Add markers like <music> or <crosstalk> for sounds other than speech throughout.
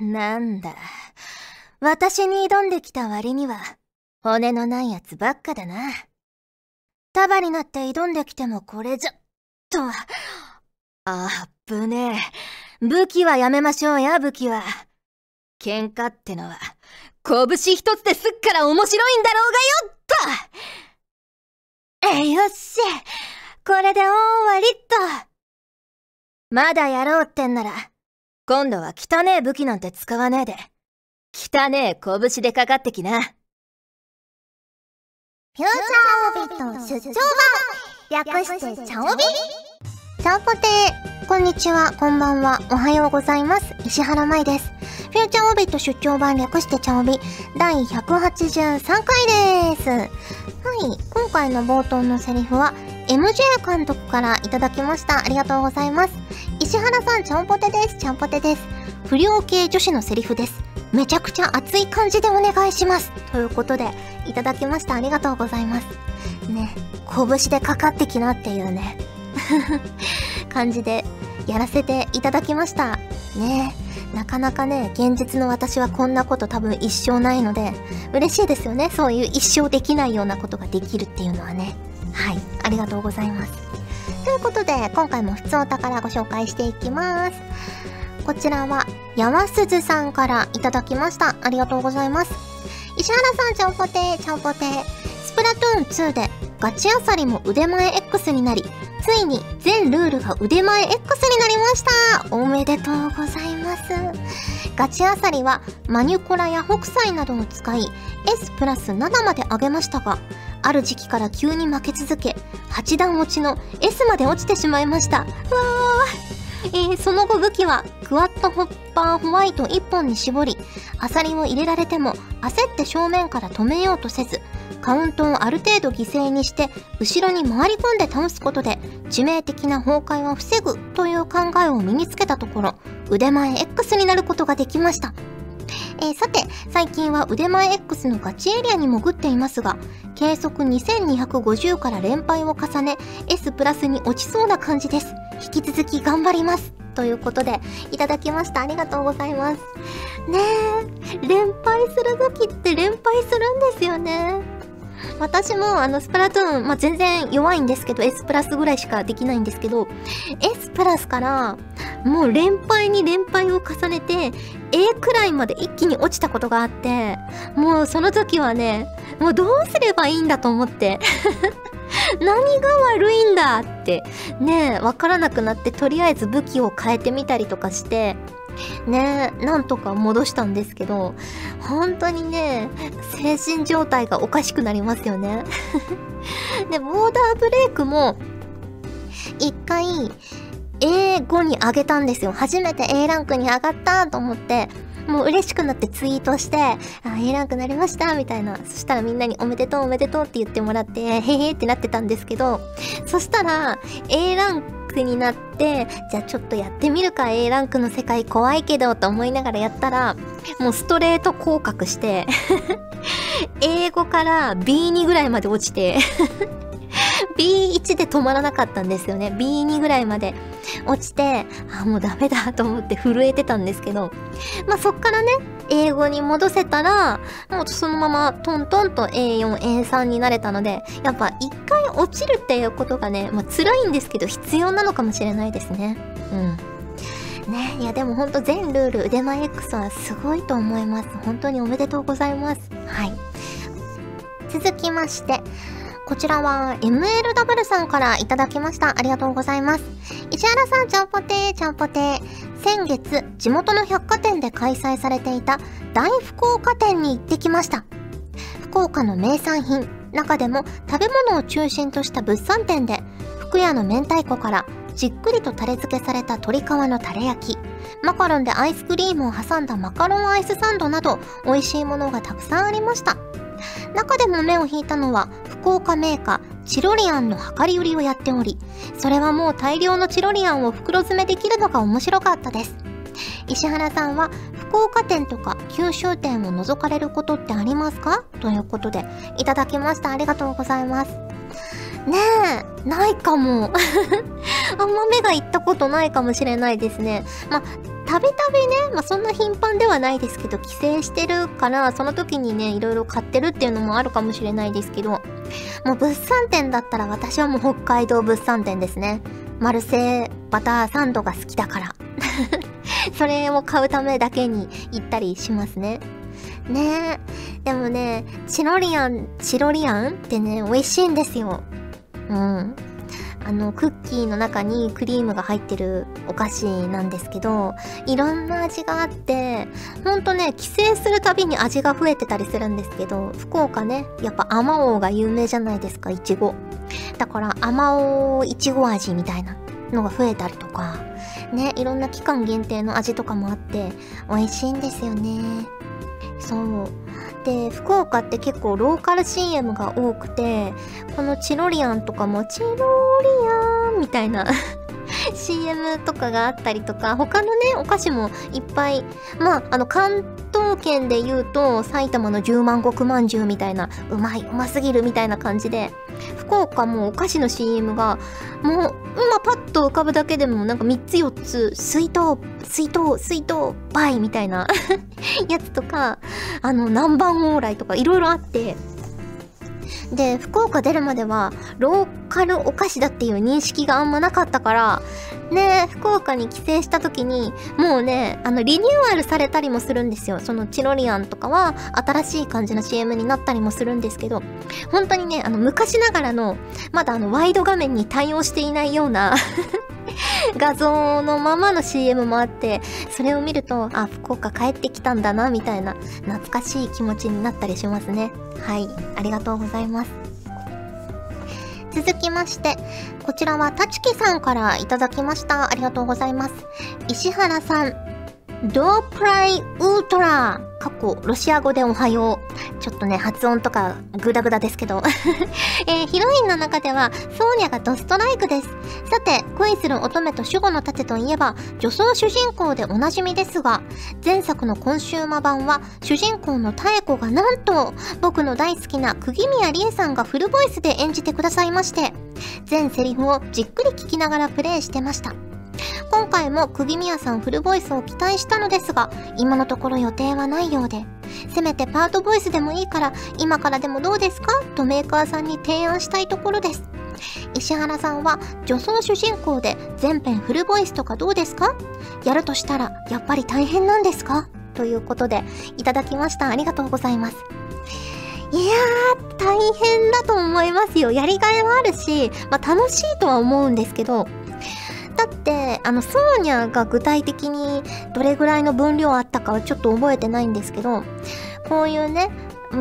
なんだ。私に挑んできた割には、骨のないやつばっかだな。束になって挑んできてもこれじゃ、とは。あぶねえ。武器はやめましょうや、武器は。喧嘩ってのは、拳一つですっから面白いんだろうがよっとえ、よっしこれで大終わりっと。まだやろうってんなら、今度は汚え武器なんて使わねえで、汚え拳でかかってきな。フューチャーオビット出張版略してチャオビ？チャオポテーこんにちは、こんばんは、おはようございます。石原舞です。フューチャーオビット出張版略してチャオビ第183回です。はい、今回の冒頭のセリフは MJ 監督からいただきました。ありがとうございます。石原さん、ちゃんぽてです。ちゃんぽてです。不良系女子のセリフです。めちゃくちゃ熱い感じでお願いします。ということで、いただきました。ありがとうございます。ね、拳でかかってきなっていうね、<laughs> 感じでやらせていただきました。ねなかなかね、現実の私はこんなこと多分一生ないので、嬉しいですよね。そういう一生できないようなことができるっていうのはね。はい、ありがとうございます。ということで、今回も普通お宝ご紹介していきます。こちらは、やわすずさんからいただきました。ありがとうございます。石原さん、ちゃんぽてー、ちゃんぽてー。スプラトゥーン2で、ガチアサリも腕前 X になり、ついに全ルールが腕前 X になりましたおめでとうございますガチアサリはマニュコラや北斎などを使い S プラス7まで上げましたがある時期から急に負け続け8段落ちの S まで落ちてしまいました。わー、えー、その後武器はクワッドホッパーホワイト1本に絞りアサリを入れられても焦って正面から止めようとせずカウントをある程度犠牲にして後ろに回り込んで倒すことで致命的な崩壊を防ぐという考えを身につけたところ腕前 X になることができました。えー、さて、最近は腕前 X のガチエリアに潜っていますが、計測2250から連敗を重ね、S プラスに落ちそうな感じです。引き続き頑張ります。ということで、いただきました。ありがとうございます。ねえ、連敗する時って連敗するんですよね。私もあのスプラトゥーン、まあ、全然弱いんですけど、S プラスぐらいしかできないんですけど、S プラスからもう連敗に連敗を重ねて、A くらいまで一気に落ちたことがあって、もうその時はね、もうどうすればいいんだと思って。<laughs> 何が悪いんだって、ねわからなくなって、とりあえず武器を変えてみたりとかして、ねなんとか戻したんですけど、本当にね、精神状態がおかしくなりますよね。<laughs> で、ボーダーブレイクも、一回、A5 に上げたんですよ。初めて A ランクに上がったと思って、もう嬉しくなってツイートして、あ、A ランクなりましたみたいな。そしたらみんなにおめでとうおめでとうって言ってもらって、へへってなってたんですけど、そしたら A ランクになって、じゃあちょっとやってみるか A ランクの世界怖いけどと思いながらやったら、もうストレート降格して <laughs> 英語から B2 ぐらいまで落ちて B1 で止まらなかったんですよね。B2 ぐらいまで落ちて、あ、もうダメだと思って震えてたんですけど、まあそっからね、英語に戻せたら、もうそのままトントンと A4、A3 になれたので、やっぱ一回落ちるっていうことがね、まあ辛いんですけど必要なのかもしれないですね。うん。ねいやでもほんと全ルール腕前 X はすごいと思います。本当におめでとうございます。はい。続きまして、こちらは MLW さんからいただきました。ありがとうございます。石原さん、ちゃんぽてー、ちゃんぽてー。先月、地元の百貨店で開催されていた大福岡店に行ってきました。福岡の名産品、中でも食べ物を中心とした物産展で、福屋の明太子からじっくりとタレ付けされた鶏皮のタレ焼き、マカロンでアイスクリームを挟んだマカロンアイスサンドなど、美味しいものがたくさんありました。中でも目を引いたのは福岡メーカーチロリアンの量り売りをやっておりそれはもう大量のチロリアンを袋詰めできるのが面白かったです。石原さんは福岡店とか九州店を覗かれることってありますか？ということでいただきました。ありがとうございます。ねえないかも。<laughs> あんま目がいったことないかもしれないですね。またびたびね、まあ、そんな頻繁ではないですけど、帰省してるから、その時にね、いろいろ買ってるっていうのもあるかもしれないですけど、もう物産展だったら私はもう北海道物産展ですね。マルセイバターサンドが好きだから。<laughs> それを買うためだけに行ったりしますね。ねえ。でもね、チロリアン、チロリアンってね、美味しいんですよ。うん。あの、クッキーの中にクリームが入ってるお菓子なんですけど、いろんな味があって、ほんとね、帰省するたびに味が増えてたりするんですけど、福岡ね、やっぱアマオが有名じゃないですか、いちご。だから、アマオいちご味みたいなのが増えたりとか、ね、いろんな期間限定の味とかもあって、美味しいんですよね。そう。で、福岡って結構ローカル CM が多くて、このチロリアンとかも、チロリアンみたいな。CM とかがあったりとか、他のね、お菓子もいっぱい、まあ、あの、関東圏で言うと、埼玉の十万石まんじゅうみたいな、うまい、うますぎるみたいな感じで、福岡もお菓子の CM が、もう、今パッと浮かぶだけでもなんか3つ4つ、水筒、水筒、水筒、バイみたいな <laughs> やつとか、あの、南蛮往来とかいろいろあって、で、福岡出るまでは、ローカルお菓子だっていう認識があんまなかったから、ね福岡に帰省した時に、もうね、あの、リニューアルされたりもするんですよ。そのチロリアンとかは、新しい感じの CM になったりもするんですけど、本当にね、あの、昔ながらの、まだあの、ワイド画面に対応していないような <laughs> 画像のままの CM もあって、それを見ると、あ、福岡帰ってきたんだな、みたいな、懐かしい気持ちになったりしますね。はい、ありがとうございます。続きまして、こちらはたちきさんからいただきました。ありがとうございます。石原さん、ドープライウートラ過去、ロシア語でおはよう。ちょっとね、発音とかグダグダですけど。<laughs> えー、ヒロインの中では、ソーニャがドストライクです。さて、恋する乙女と守護の盾といえば、女装主人公でおなじみですが、前作のコンシューマ版は、主人公の妙子がなんと、僕の大好きな釘宮理恵さんがフルボイスで演じてくださいまして、全セリフをじっくり聞きながらプレイしてました。今回も釘宮さんフルボイスを期待したのですが、今のところ予定はないようで、せめてパートボイスでもいいから、今からでもどうですか？とメーカーさんに提案したいところです。石原さんは女装主人公で全編フルボイスとかどうですか？やるとしたらやっぱり大変なんですか？ということでいただきました。ありがとうございます。いやー、大変だと思いますよ。やりがいはあるし、まあ楽しいとは思うんですけど、だってあのソーニャが具体的にどれぐらいの分量あったかはちょっと覚えてないんですけどこういうね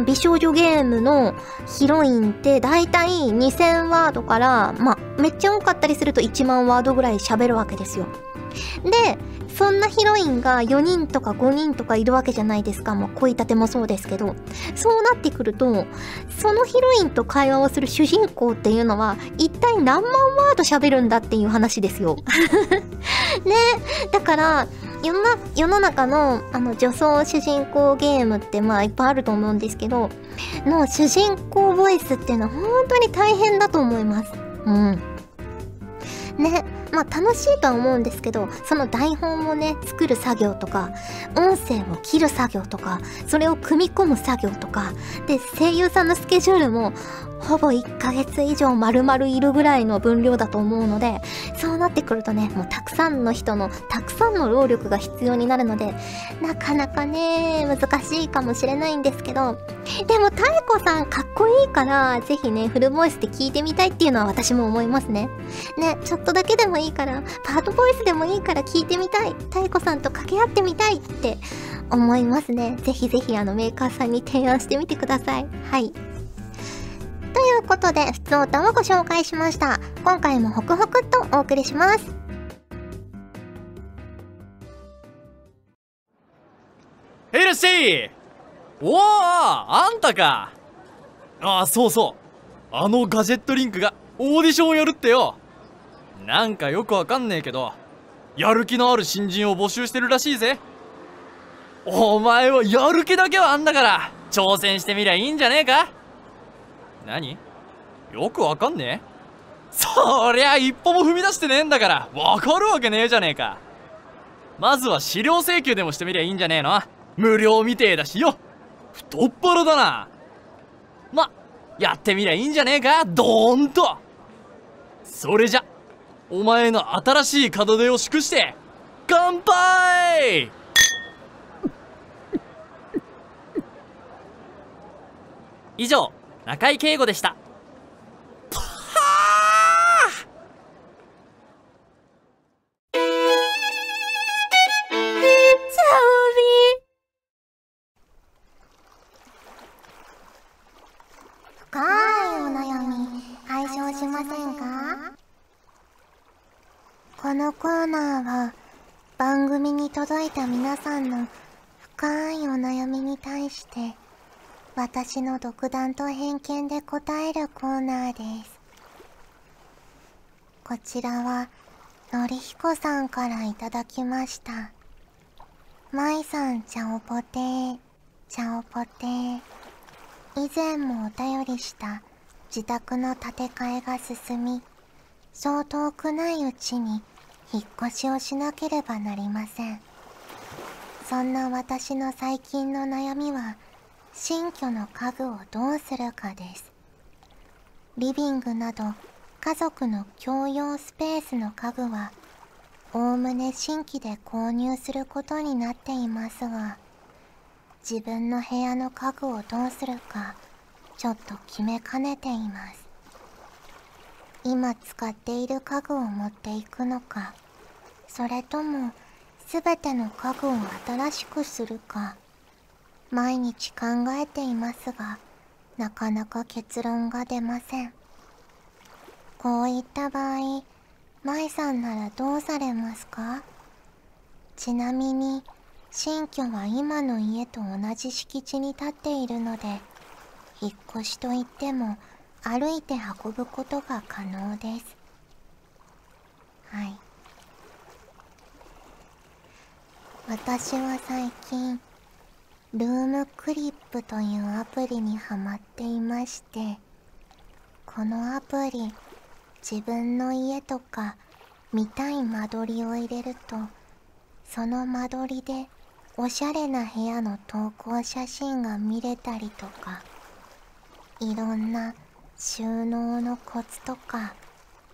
美少女ゲームのヒロインって大体2000ワードからまあめっちゃ多かったりすると1万ワードぐらい喋るわけですよ。でそんなヒロインが4人とか5人とかいるわけじゃないですか。もう恋立てもそうですけど。そうなってくると、そのヒロインと会話をする主人公っていうのは、一体何万ワード喋るんだっていう話ですよ。<laughs> ね。だから、世の世の中のあの女装主人公ゲームってまあいっぱいあると思うんですけど、の主人公ボイスっていうのは本当に大変だと思います。うん。ね。まあ楽しいとは思うんですけど、その台本をね、作る作業とか、音声を切る作業とか、それを組み込む作業とか、で、声優さんのスケジュールも、ほぼ1ヶ月以上丸々いるぐらいの分量だと思うので、そうなってくるとね、もうたくさんの人の、たくさんの労力が必要になるので、なかなかね、難しいかもしれないんですけど、でも、太子さんかっこいいから、ぜひね、フルボイスで聞いてみたいっていうのは私も思いますね。ね、ちょっとだけでもいいから、パートボイスでもいいから聞いてみたい。太子さんと掛け合ってみたいって思いますね。ぜひぜひあのメーカーさんに提案してみてください。はい。ということで、普通歌をご紹介しました。今回もホクホクっとお送りします。へいらっしゃいおおあんたか。ああ、そうそう。あのガジェットリンクがオーディションをやるってよ。なんかよくわかんねえけど、やる気のある新人を募集してるらしいぜ。お前はやる気だけはあんだから、挑戦してみりゃいいんじゃねえか。何？よくわかんねえ？そりゃ一歩も踏み出してねえんだからわかるわけねえじゃねえか。まずは資料請求でもしてみりゃいいんじゃねえの。無料みてえだしよ。太っ腹だな。まやってみりゃいいんじゃねえか？ドーンと。それじゃお前の新しい門出を祝して乾杯！以上中井敬吾でした。ーナーは番組に届いた皆さんの深いお悩みに対して私の独断と偏見で答えるコーナーです。こちらはのりひこさんからいただきました。まいさんちゃおぽてー。ちゃおぽてー。以前もお便りした自宅の建て替えが進みそう遠くないうちに引っ越しをしなければなりません。そんな私の最近の悩みは新居の家具をどうするかです。リビングなど家族の共用スペースの家具はおおむね新規で購入することになっていますが自分の部屋の家具をどうするかちょっと決めかねています。今使っている家具を持っていくのかそれとも全ての家具を新しくするか毎日考えていますがなかなか結論が出ません。こういった場合舞さんならどうされますか？ちなみに新居は今の家と同じ敷地に立っているので引っ越しといっても歩いて運ぶことが可能です。はい。私は最近ルームクリップというアプリにハマっていましてこのアプリ自分の家とか見たい間取りを入れるとその間取りでおしゃれな部屋の投稿写真が見れたりとかいろんな収納のコツとか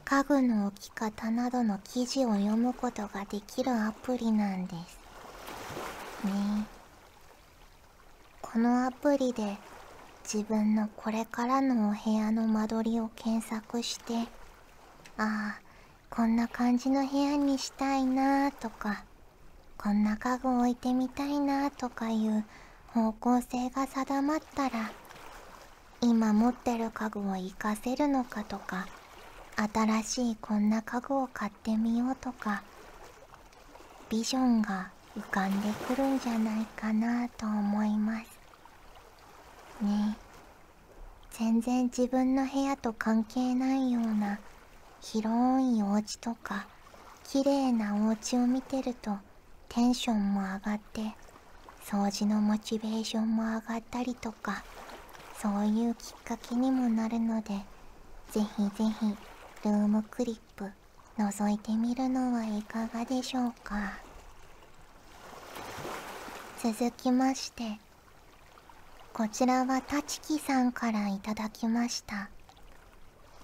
家具の置き方などの記事を読むことができるアプリなんです。ね。このアプリで自分のこれからのお部屋の間取りを検索してああこんな感じの部屋にしたいなとかこんな家具置いてみたいなとかいう方向性が定まったら今持ってる家具を活かせるのかとか新しいこんな家具を買ってみようとかビジョンが浮かんでくるんじゃないかなと思います。ね。全然自分の部屋と関係ないような広いお家とか綺麗なお家を見てるとテンションも上がって掃除のモチベーションも上がったりとかそういうきっかけにもなるのでぜひぜひルームクリップ覗いてみるのはいかがでしょうか。続きましてこちらはたちきさんからいただきました。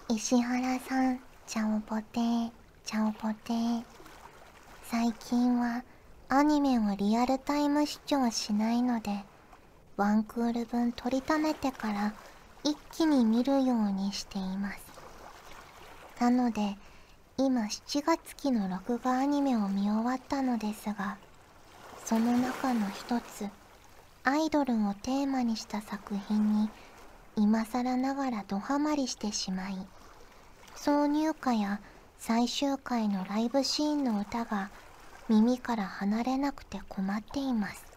石原さんちゃおぽてーちゃおぽてー。最近はアニメをリアルタイム視聴しないのでワンクール分取りためてから一気に見るようにしています。なので今7月期の録画アニメを見終わったのですがその中の一つアイドルをテーマにした作品に今更ながらドハマりしてしまい挿入歌や最終回のライブシーンの歌が耳から離れなくて困っています。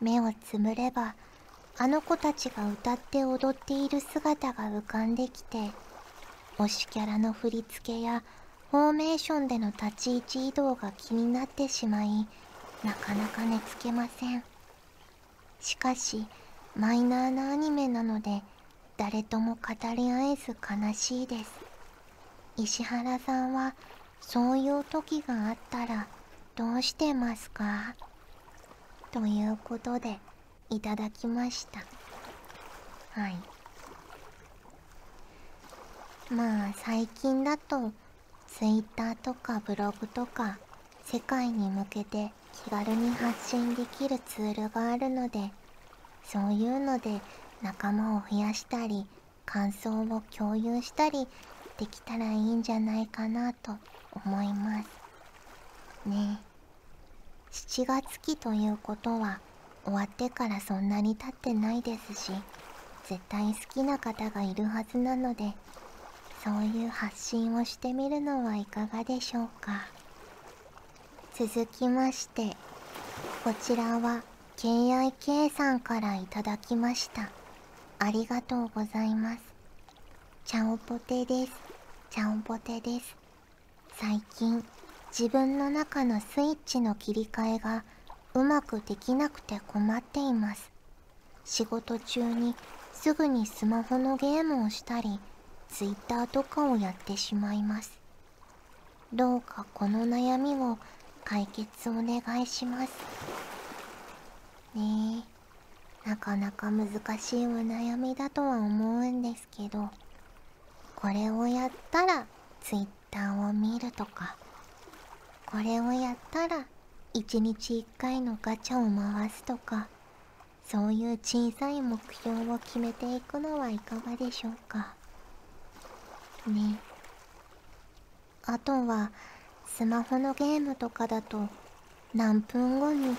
目をつむればあの子たちが歌って踊っている姿が浮かんできて推しキャラの振り付けやフォーメーションでの立ち位置移動が気になってしまいなかなか寝つけません。しかしマイナーなアニメなので誰とも語り合えず悲しいです。石原さんはそういう時があったらどうしてますか？ということでいただきました。はい。まあ最近だと Twitter とかブログとか世界に向けて気軽に発信できるツールがあるのでそういうので仲間を増やしたり感想を共有したりできたらいいんじゃないかなと思います。ね。え7月期ということは終わってからそんなに経ってないですし絶対好きな方がいるはずなのでそういう発信をしてみるのはいかがでしょうか。続きましてこちらは KIK さんからいただきました。ありがとうございます。ちゃんぽてです。ちゃんぽてです。最近自分の中のスイッチの切り替えがうまくできなくて困っています。仕事中にすぐにスマホのゲームをしたり Twitter とかをやってしまいます。どうかこの悩みを解決お願いします。ねえ。なかなか難しいお悩みだとは思うんですけどこれをやったら Twitter を見るとか。これをやったら1日1回のガチャを回すとかそういう小さい目標を決めていくのはいかがでしょうか。ね。あとはスマホのゲームとかだと何分後に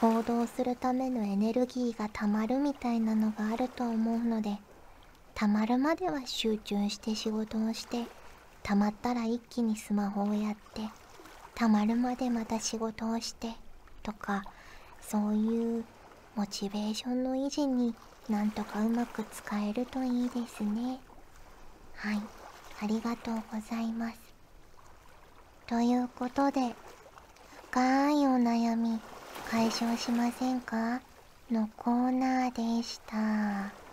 行動するためのエネルギーがたまるみたいなのがあると思うのでたまるまでは集中して仕事をしてたまったら一気にスマホをやってたまるまでまた仕事をしてとかそういうモチベーションの維持になんとかうまく使えるといいですね。はい。ありがとうございます。ということで深いお悩み解消しませんか？のコーナーでした。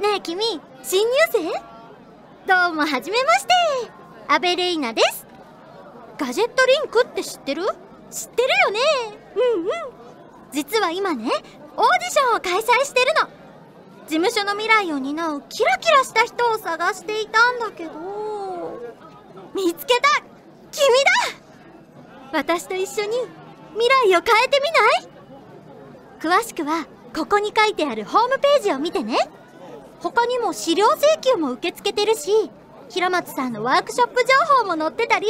ねえ君新入生？どうもはじめまして。アベレイナです。ガジェットリンクって知ってる？知ってるよね。うんうん。実は今ねオーディションを開催してるの。事務所の未来を担うキラキラした人を探していたんだけど。見つけた。君だ。私と一緒に未来を変えてみない？詳しくはここに書いてあるホームページを見てね。他にも資料請求も受け付けてるし平松さんのワークショップ情報も載ってたり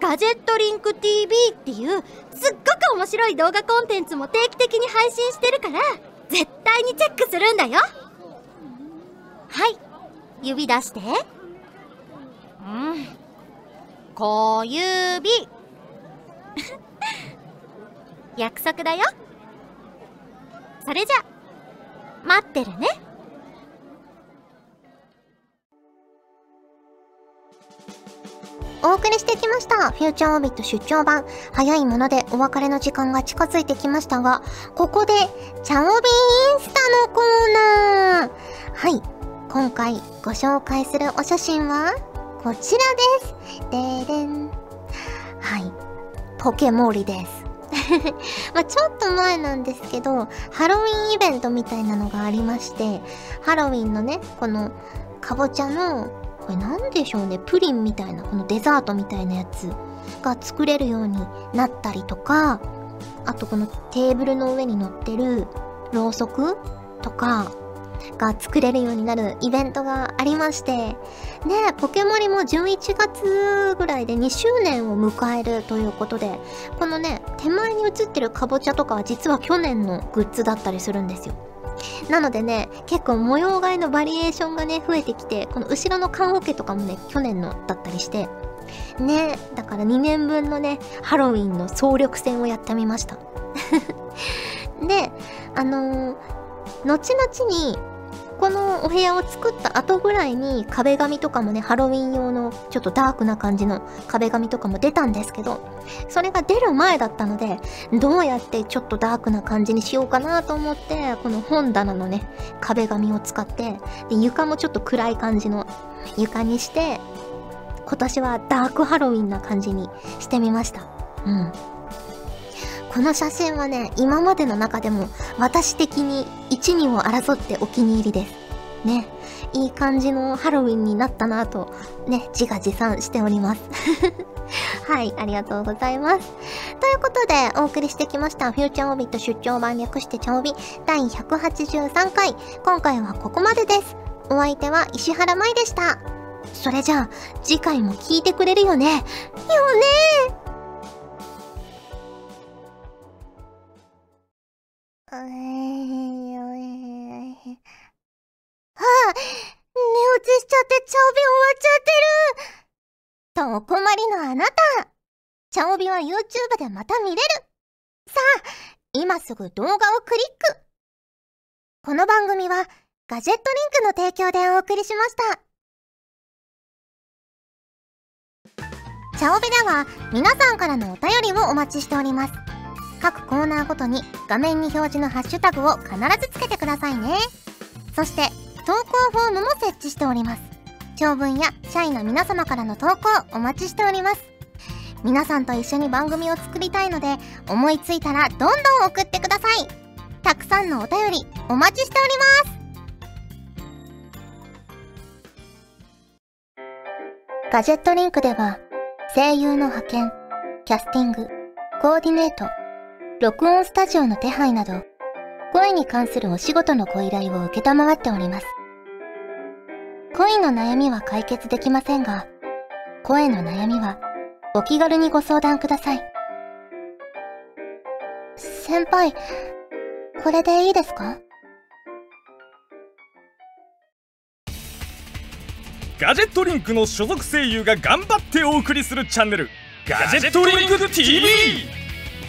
ガジェットリンク TV っていうすっごく面白い動画コンテンツも定期的に配信してるから絶対にチェックするんだよ。はい。指出して。うん。小指。<laughs> 約束だよ。それじゃ待ってるね。お送りしてきました。フューチャーオービット出張版。早いものでお別れの時間が近づいてきましたが、ここで、チャオビインスタのコーナー。はい。今回ご紹介するお写真は、こちらです。でーでん。はい。ポケモリです。<laughs> まあちょっと前なんですけど、ハロウィンイベントみたいなのがありまして、ハロウィンのね、この、かぼちゃのこれなんでしょうね？プリンみたいなこのデザートみたいなやつが作れるようになったりとかあとこのテーブルの上に乗ってるろうそくとかが作れるようになるイベントがありましてねポケモリも11月ぐらいで2周年を迎えるということでこのね手前に写ってるかぼちゃとかは実は去年のグッズだったりするんですよ。なのでね、結構模様替えのバリエーションがね、増えてきて、この後ろの缶桶とかもね、去年のだったりして、ね、だから2年分のね、ハロウィンの総力戦をやってみました。<laughs> で、あのー、後々に、このお部屋を作った後ぐらいに壁紙とかもね、ハロウィン用のちょっとダークな感じの壁紙とかも出たんですけど、それが出る前だったので、どうやってちょっとダークな感じにしようかなと思って、この本棚のね、壁紙を使って、で床もちょっと暗い感じの床にして今年はダークハロウィンな感じにしてみました。うん。この写真はね今までの中でも私的に一二を争ってお気に入りです。ね。いい感じのハロウィンになったなぁとね自画自賛しております。<laughs> はいありがとうございます。ということでお送りしてきましたフューチャーオービット出張版略してチャオビ第183回。今回はここまでです。お相手は石原舞でした。それじゃあ次回も聞いてくれるよね。よね。ああ寝落ちしちゃってチャオビ終わっちゃってる。とお困りのあなた。チャオビは YouTube でまた見れる。さあ今すぐ動画をクリック。この番組はガジェットリンクの提供でお送りしました。チャオベでは皆さんからのお便りをお待ちしております。各コーナーごとに画面に表示のハッシュタグを必ずつけてくださいね。そして投稿フォームも設置しております。長文や社員の皆様からの投稿お待ちしております。皆さんと一緒に番組を作りたいので思いついたらどんどん送ってください。たくさんのお便りお待ちしております。ガジェットリンクでは声優の派遣、キャスティング、コーディネート、録音スタジオの手配など声に関するお仕事のご依頼を受けたまわっております。恋の悩みは解決できませんが、声の悩みはお気軽にご相談ください。先輩、これでいいですか？ガジェットリンクの所属声優が頑張ってお送りするチャンネルガジェットリンク TV